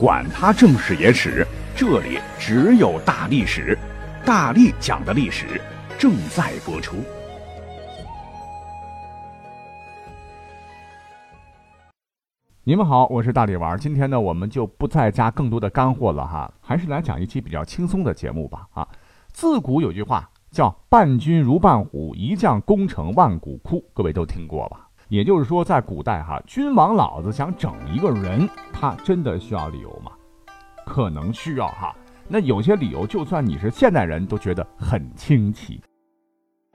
管他正史野史，这里只有大历史，大力讲的历史正在播出。你们好，我是大力丸。今天呢，我们就不再加更多的干货了哈，还是来讲一期比较轻松的节目吧。啊，自古有句话叫“伴君如伴虎，一将功成万骨枯”，各位都听过吧？也就是说，在古代哈，君王老子想整一个人，他真的需要理由吗？可能需要哈。那有些理由，就算你是现代人都觉得很清奇。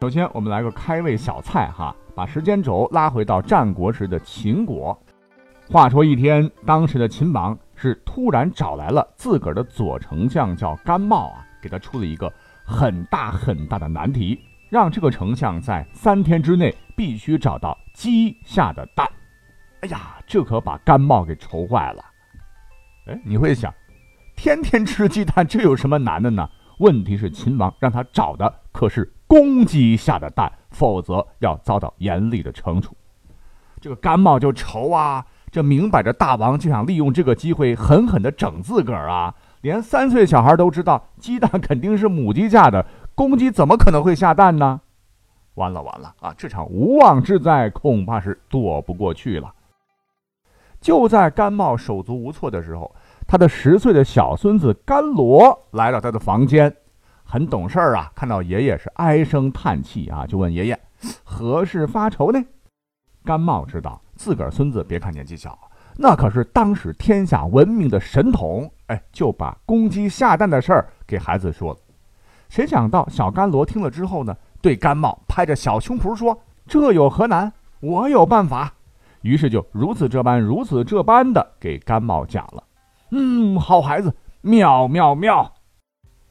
首先，我们来个开胃小菜哈，把时间轴拉回到战国时的秦国。话说一天，当时的秦王是突然找来了自个儿的左丞相，叫甘茂啊，给他出了一个很大很大的难题。让这个丞相在三天之内必须找到鸡下的蛋。哎呀，这可把甘茂给愁坏了。哎，你会想，天天吃鸡蛋，这有什么难的呢？问题是秦王让他找的可是公鸡下的蛋，否则要遭到严厉的惩处。这个甘茂就愁啊，这明摆着大王就想利用这个机会狠狠地整自个儿啊！连三岁小孩都知道，鸡蛋肯定是母鸡下的。公鸡怎么可能会下蛋呢？完了完了啊！这场无妄之灾恐怕是躲不过去了。就在甘茂手足无措的时候，他的十岁的小孙子甘罗来到他的房间，很懂事儿啊。看到爷爷是唉声叹气啊，就问爷爷何事发愁呢？甘茂知道自个儿孙子别看年纪小，那可是当时天下闻名的神童，哎，就把公鸡下蛋的事儿给孩子说了。谁想到小甘罗听了之后呢，对甘茂拍着小胸脯说：“这有何难？我有办法。”于是就如此这般、如此这般的给甘茂讲了。嗯，好孩子，妙妙妙！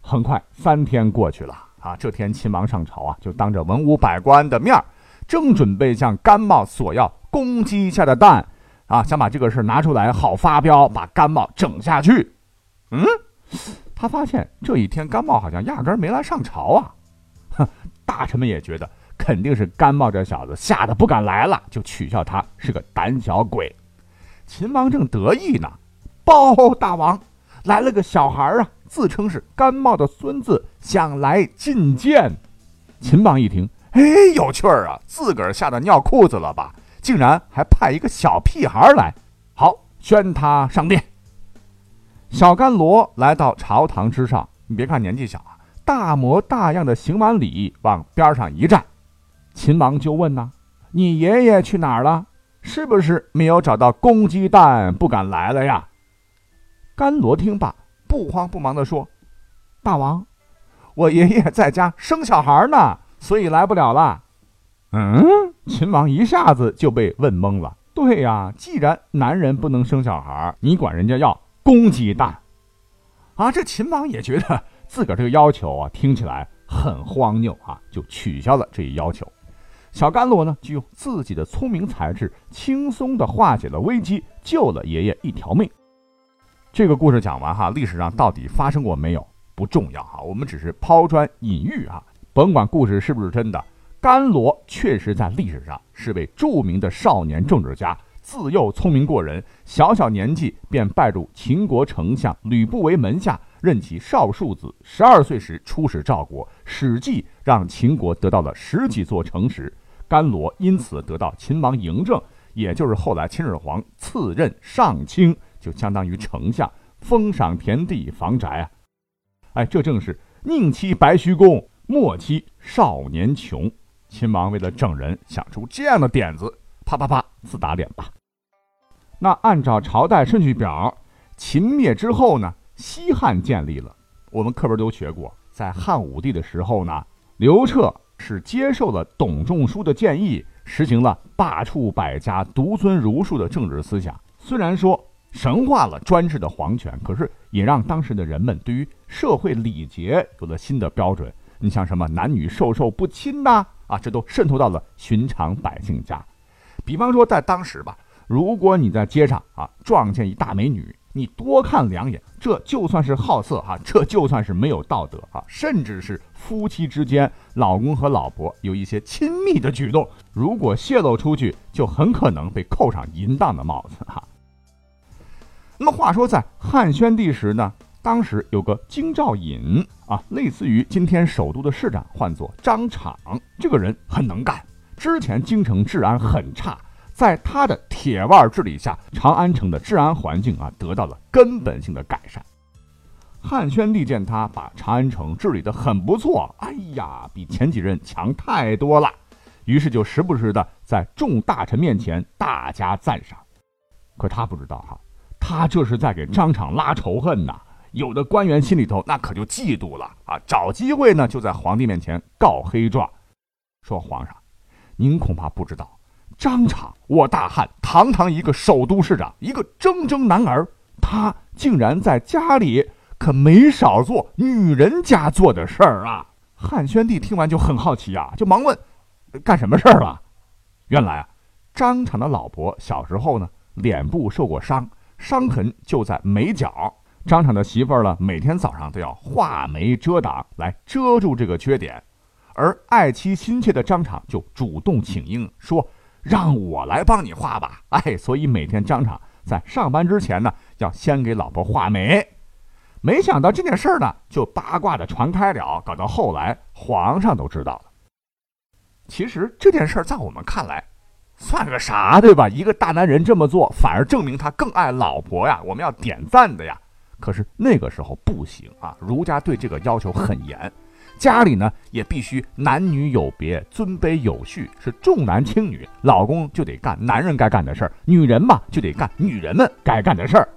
很快三天过去了啊，这天秦王上朝啊，就当着文武百官的面正准备向甘茂索要公鸡下的蛋啊，想把这个事拿出来好发飙，把甘茂整下去。嗯。他发现这一天甘茂好像压根没来上朝啊！哼，大臣们也觉得肯定是甘茂这小子吓得不敢来了，就取笑他是个胆小鬼。秦王正得意呢，报大王，来了个小孩啊，自称是甘茂的孙子，想来觐见。秦王一听，哎，有趣儿啊，自个儿吓得尿裤子了吧？竟然还派一个小屁孩来，好，宣他上殿。小甘罗来到朝堂之上，你别看年纪小啊，大模大样的行完礼，往边上一站。秦王就问呐：“你爷爷去哪儿了？是不是没有找到公鸡蛋，不敢来了呀？”甘罗听罢，不慌不忙地说：“大王，我爷爷在家生小孩呢，所以来不了了。”嗯，秦王一下子就被问懵了。对呀，既然男人不能生小孩，你管人家要？公鸡蛋，啊！这秦王也觉得 自个儿这个要求啊，听起来很荒谬啊，就取消了这一要求。小甘罗呢，就用自己的聪明才智，轻松的化解了危机，救了爷爷一条命。这个故事讲完哈，历史上到底发生过没有不重要哈，我们只是抛砖引玉啊，甭管故事是不是真的，甘罗确实在历史上是位著名的少年政治家。自幼聪明过人，小小年纪便拜入秦国丞相吕不韦门下，任其少庶子。十二岁时出使赵国，《史记》让秦国得到了十几座城池。甘罗因此得到秦王嬴政，也就是后来秦始皇赐任上卿，就相当于丞相，封赏田地、房宅啊。哎，这正是宁欺白须公，莫欺少年穷。秦王为了整人，想出这样的点子。啪啪啪，自打脸吧。那按照朝代顺序表，秦灭之后呢，西汉建立了。我们课本都学过，在汉武帝的时候呢，刘彻是接受了董仲舒的建议，实行了罢黜百家、独尊儒术的政治思想。虽然说神化了专制的皇权，可是也让当时的人们对于社会礼节有了新的标准。你像什么男女授受不亲呐，啊，这都渗透到了寻常百姓家。比方说，在当时吧，如果你在街上啊撞见一大美女，你多看两眼，这就算是好色哈，这就算是没有道德啊，甚至是夫妻之间，老公和老婆有一些亲密的举动，如果泄露出去，就很可能被扣上淫荡的帽子哈。那么话说，在汉宣帝时呢，当时有个京兆尹啊，类似于今天首都的市长，唤作张敞。这个人很能干，之前京城治安很差，在他的铁腕治理下，长安城的治安环境啊得到了根本性的改善。汉宣帝见他把长安城治理得很不错，哎呀，比前几任强太多了，于是就时不时的在众大臣面前大加赞赏。可他不知道哈，他这是在给张敞拉仇恨呐。有的官员心里头那可就嫉妒了啊，找机会呢就在皇帝面前告黑状，说皇上，您恐怕不知道，张敞我大汉堂堂一个首都市长，一个铮铮男儿，他竟然在家里。可没少做女人家做的事儿啊！汉宣帝听完就很好奇啊，就忙问：“干什么事儿了？”原来啊，张敞的老婆小时候呢，脸部受过伤，伤痕就在眉角。张敞的媳妇儿呢，每天早上都要画眉遮挡来遮住这个缺点，而爱妻心切的张敞就主动请缨说：“让我来帮你画吧。”哎，所以每天张敞在上班之前呢，要先给老婆画眉。没想到这件事儿呢，就八卦的传开了，搞到后来皇上都知道了。其实这件事儿在我们看来，算个啥，对吧？一个大男人这么做，反而证明他更爱老婆呀，我们要点赞的呀。可是那个时候不行啊，儒家对这个要求很严，家里呢也必须男女有别，尊卑有序，是重男轻女，老公就得干男人该干的事儿，女人嘛就得干女人们该干的事儿。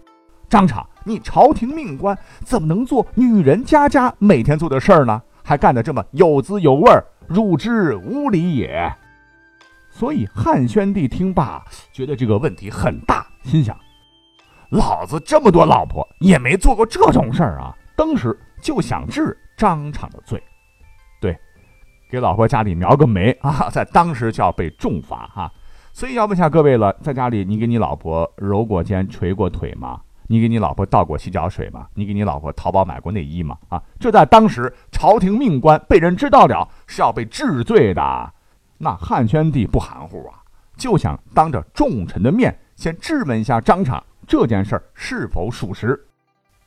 张敞，你朝廷命官怎么能做女人家家每天做的事儿呢？还干得这么有滋有味儿，入之无礼也。所以汉宣帝听罢，觉得这个问题很大，心想：老子这么多老婆，也没做过这种事儿啊！当时就想治张敞的罪，对，给老婆家里描个眉 啊，在当时就要被重罚哈。所以要问下各位了，在家里你给你老婆揉过肩、捶过腿吗？你给你老婆倒过洗脚水吗？你给你老婆淘宝买过内衣吗？啊，这在当时朝廷命官被人知道了是要被治罪的。那汉宣帝不含糊啊，就想当着众臣的面先质问一下张敞这件事儿是否属实。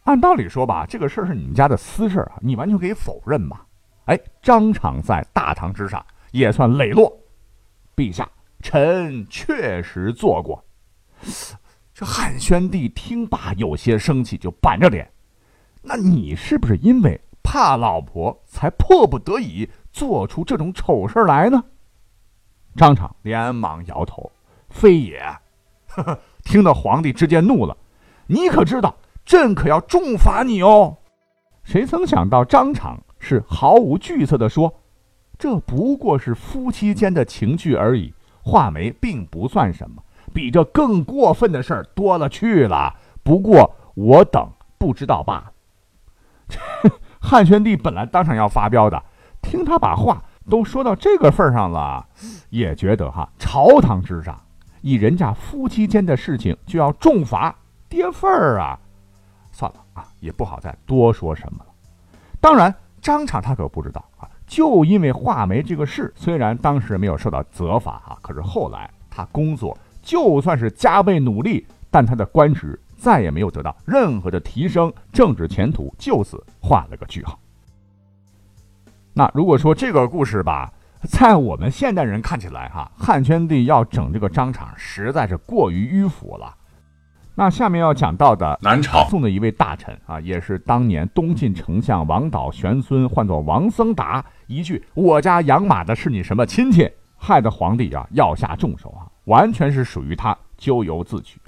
按道理说吧，这个事儿是你们家的私事啊，你完全可以否认嘛。哎，张敞在大堂之上也算磊落，陛下，臣确实做过。这汉宣帝听罢有些生气，就板着脸：“那你是不是因为怕老婆，才迫不得已做出这种丑事来呢？”张敞连忙摇头：“非也。”呵呵听得皇帝直接怒了：“你可知道，朕可要重罚你哦！”谁曾想到张敞是毫无惧色地说：“这不过是夫妻间的情趣而已，画眉并不算什么。”比这更过分的事儿多了去了，不过我等不知道罢了。汉宣帝本来当场要发飙的，听他把话都说到这个份儿上了，也觉得哈朝堂之上，以人家夫妻间的事情就要重罚，跌份儿啊！啊，也不好再多说什么了。当然，张敞他可不知道啊，就因为画眉这个事，虽然当时没有受到责罚啊，可是后来他工作。就算是加倍努力，但他的官职再也没有得到任何的提升，政治前途就此画了个句号。那如果说这个故事吧，在我们现代人看起来，哈，汉宣帝要整这个张敞实在是过于迂腐了。那下面要讲到的南朝宋的一位大臣啊，也是当年东晋丞相王导玄孙，唤作王僧达，一句“我家养马的是你什么亲戚”，害得皇帝啊要下重手啊。完全是属于他咎由自取。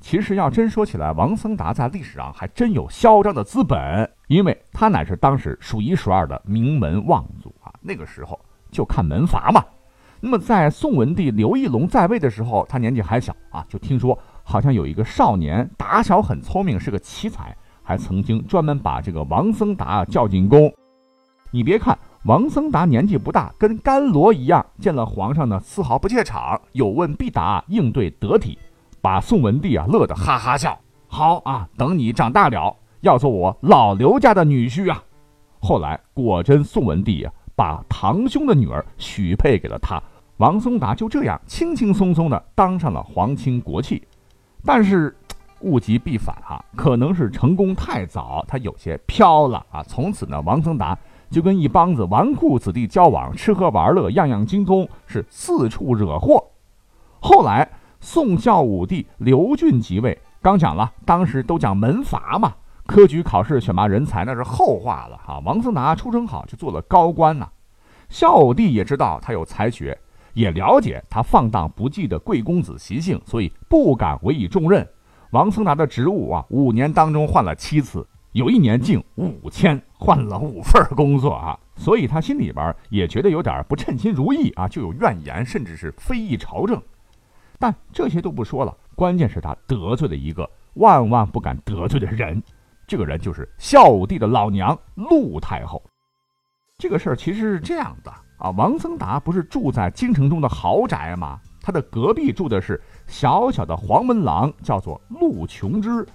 其实要真说起来，王僧达在历史上还真有嚣张的资本，因为他乃是当时数一数二的名门望族啊。那个时候就看门阀嘛。那么在宋文帝刘义隆在位的时候，他年纪还小啊，就听说好像有一个少年打小很聪明，是个奇才，还曾经专门把这个王僧达叫进宫。你别看。王僧达年纪不大，跟甘罗一样，见了皇上呢，丝毫不怯场，有问必答，应对得体，把宋文帝啊乐得哈哈笑。好啊，等你长大了，要做我老刘家的女婿啊。后来果真，宋文帝啊把堂兄的女儿许配给了他，王僧达就这样轻轻松松的当上了皇亲国戚。但是，物极必反哈，可能是成功太早，他有些飘了啊。从此呢，王曾达就跟一帮子纨绔子弟交往，吃喝玩乐样样精通，是四处惹祸。后来宋孝武帝刘俊即位，刚讲了，当时都讲门阀嘛，科举考试选拔人才那是后话了哈。王曾达出身好，就做了高官呐。孝武帝也知道他有才学，也了解他放荡不羁的贵公子习性，所以不敢委以重任。王僧达的职务啊，五年当中换了七次，有一年竟五千，换了五份工作啊，所以他心里边也觉得有点不称心如意啊，就有怨言，甚至是非议朝政。但这些都不说了，关键是他得罪了一个万万不敢得罪的人，这个人就是孝武帝的老娘陆太后。这个事儿其实是这样的啊，王僧达不是住在京城中的豪宅吗？他的隔壁住的是小小的黄门郎，叫做陆琼之。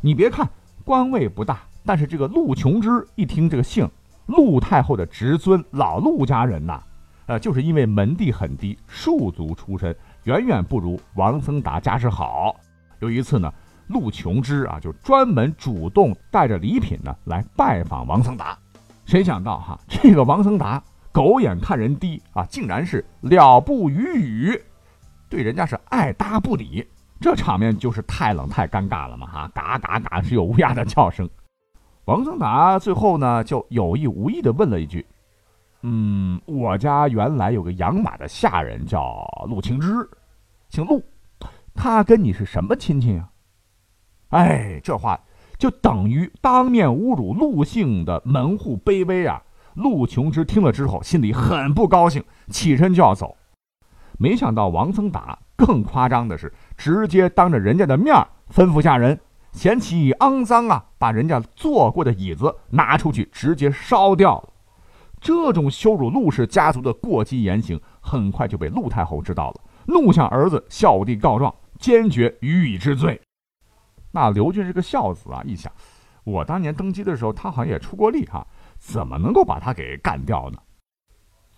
你别看官位不大，但是这个陆琼之一听这个姓，陆太后的侄孙，老陆家人呐，呃，就是因为门第很低，庶族出身，远远不如王僧达家世好。有一次呢，陆琼之啊，就专门主动带着礼品呢来拜访王僧达。谁想到哈，这个王僧达狗眼看人低啊，竟然是了不语语。对人家是爱搭不理，这场面就是太冷太尴尬了嘛！哈，嘎嘎嘎是有乌鸦的叫声。王僧达最后呢，就有意无意的问了一句：“嗯，我家原来有个养马的下人叫陆清之，姓陆，他跟你是什么亲戚啊？”哎，这话就等于当面侮辱陆姓的门户卑微啊！陆琼之听了之后，心里很不高兴，起身就要走。没想到王僧达更夸张的是，直接当着人家的面吩咐下人，嫌弃肮脏啊，把人家坐过的椅子拿出去直接烧掉了。这种羞辱陆氏家族的过激言行，很快就被陆太后知道了，怒向儿子孝武帝告状，坚决予以治罪。那刘俊是个孝子啊，一想，我当年登基的时候，他好像也出过力哈，怎么能够把他给干掉呢？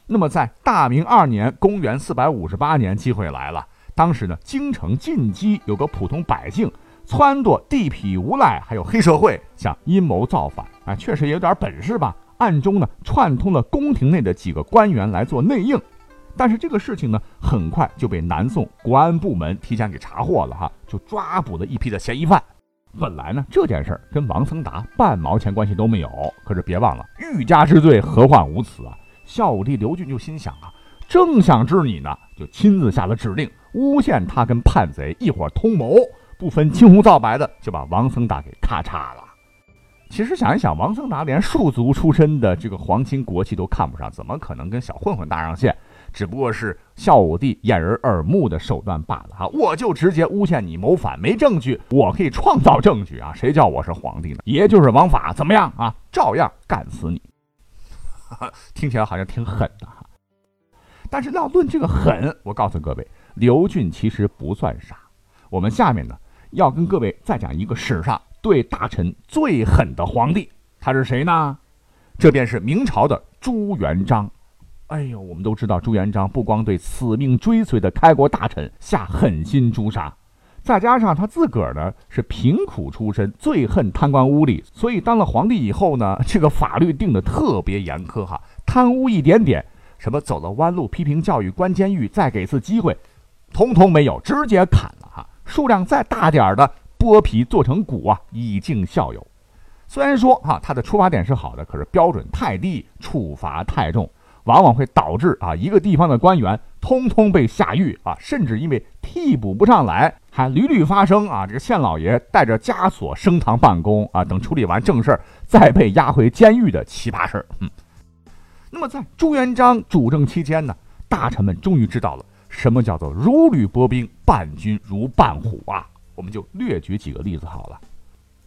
那么，在大明二年，公元四百五十八年，机会来了。当时呢，京城进击，有个普通百姓撺掇地痞无赖，还有黑社会，想阴谋造反。啊，确实也有点本事吧？暗中呢，串通了宫廷内的几个官员来做内应。但是这个事情呢，很快就被南宋国安部门提前给查获了，哈，就抓捕了一批的嫌疑犯。本来呢，这件事儿跟王僧达半毛钱关系都没有。可是别忘了，欲加之罪，何患无辞啊！孝武帝刘俊就心想啊，正想治你呢，就亲自下了指令，诬陷他跟叛贼一伙通谋，不分青红皂白的就把王僧达给咔嚓了。其实想一想，王僧达连庶族出身的这个皇亲国戚都看不上，怎么可能跟小混混搭上线？只不过是孝武帝掩人耳目的手段罢了哈。我就直接诬陷你谋反，没证据，我可以创造证据啊！谁叫我是皇帝呢？爷就是王法，怎么样啊？照样干死你！听起来好像挺狠的哈，但是要论这个狠，我告诉各位，刘俊其实不算傻。我们下面呢要跟各位再讲一个史上对大臣最狠的皇帝，他是谁呢？这便是明朝的朱元璋。哎呦，我们都知道朱元璋不光对死命追随的开国大臣下狠心诛杀。再加上他自个儿呢是贫苦出身，最恨贪官污吏，所以当了皇帝以后呢，这个法律定的特别严苛哈，贪污一点点，什么走了弯路、批评教育、关监狱、再给次机会，通通没有，直接砍了哈。数量再大点的，剥皮做成骨啊，以儆效尤。虽然说哈，他的出发点是好的，可是标准太低，处罚太重。往往会导致啊，一个地方的官员通通被下狱啊，甚至因为替补不上来，还屡屡发生啊，这个县老爷带着枷锁升堂办公啊，等处理完正事儿再被押回监狱的奇葩事儿。嗯，那么在朱元璋主政期间呢，大臣们终于知道了什么叫做如履薄冰，伴君如伴虎啊。我们就略举几个例子好了。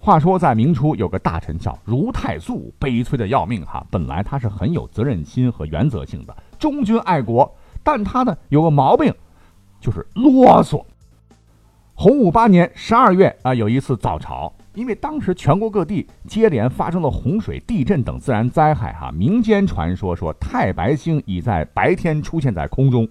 话说，在明初有个大臣叫如太素，悲催的要命哈。本来他是很有责任心和原则性的，忠君爱国，但他呢有个毛病，就是啰嗦。洪武八年十二月啊，有一次早朝，因为当时全国各地接连发生了洪水、地震等自然灾害哈，民间传说说太白星已在白天出现在空中。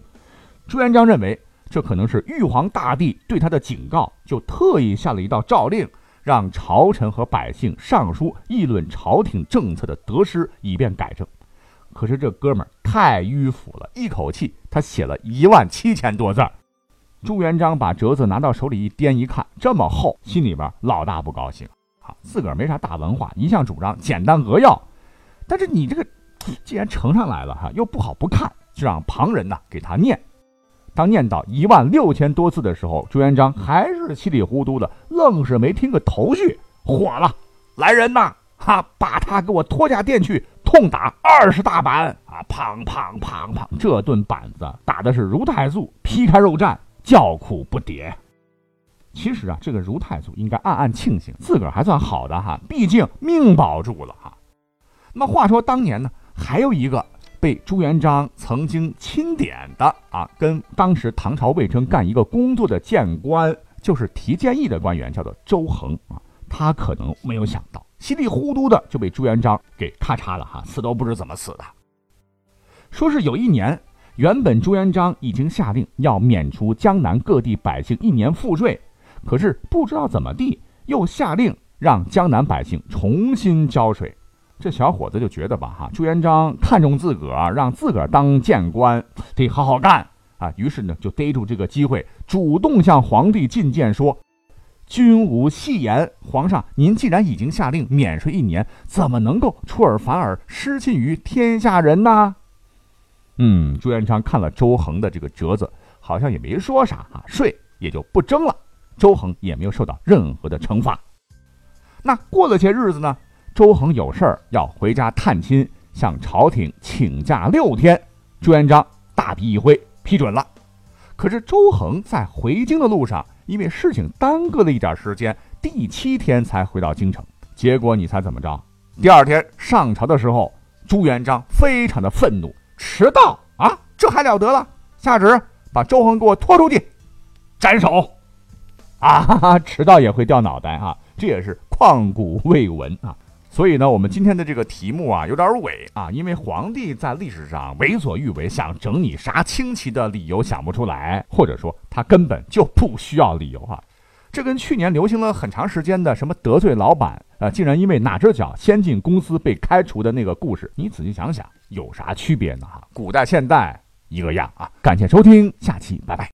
朱元璋认为这可能是玉皇大帝对他的警告，就特意下了一道诏令，让朝臣和百姓上书议论朝廷政策的得失，以便改正。可是这哥们儿太迂腐了，一口气他写了一万七千多字。朱元璋把折子拿到手里一掂一看，这么厚，心里边老大不高兴。好，自个儿没啥大文化，一向主张简单扼要。但是你这个既然呈上来了哈，又不好不看，就让旁人呢给他念。当念到一万六千多字的时候，朱元璋还是稀里糊涂的，愣是没听个头绪，火了，来人呐！哈，把他给我拖下殿去，痛打二十大板啊！砰砰砰砰，这顿板子打的是如太素劈开肉绽，叫苦不迭。其实啊，这个如太祖应该暗暗庆幸，自个儿还算好的哈，毕竟命保住了哈。那么话说当年呢，还有一个被朱元璋曾经钦点的啊，跟当时唐朝魏征干一个工作的谏官，就是提建议的官员，叫做周恒啊。他可能没有想到，稀里糊涂的就被朱元璋给咔嚓了哈，死都不知怎么死的。说是有一年，原本朱元璋已经下令要免除江南各地百姓一年赋税。可是不知道怎么地，又下令让江南百姓重新交税。这小伙子就觉得吧，哈，朱元璋看中自个儿，让自个儿当谏官，得好好干啊。于是呢，就逮住这个机会，主动向皇帝进谏说：“君无戏言，皇上，您既然已经下令免税一年，怎么能够出尔反尔，失信于天下人呢？”嗯，朱元璋看了周恒的这个折子，好像也没说啥啊，税也就不征了。周恒也没有受到任何的惩罚。那过了些日子呢，周恒有事儿要回家探亲，向朝廷请假六天。朱元璋大笔一挥，批准了。可是周恒在回京的路上，因为事情耽搁了一点时间，第七天才回到京城。结果你猜怎么着？第二天上朝的时候，朱元璋非常的愤怒，迟到啊，这还了得了！下旨把周恒给我拖出去，斩首。啊哈哈，迟到也会掉脑袋啊！这也是旷古未闻啊！所以呢，我们今天的这个题目啊，有点伪啊，因为皇帝在历史上为所欲为，想整你啥清奇的理由想不出来，或者说他根本就不需要理由哈。这跟去年流行了很长时间的什么得罪老板啊，竟然因为哪只脚先进公司被开除的那个故事，你仔细想想有啥区别呢？哈，古代现代一个样啊！感谢收听，下期拜拜。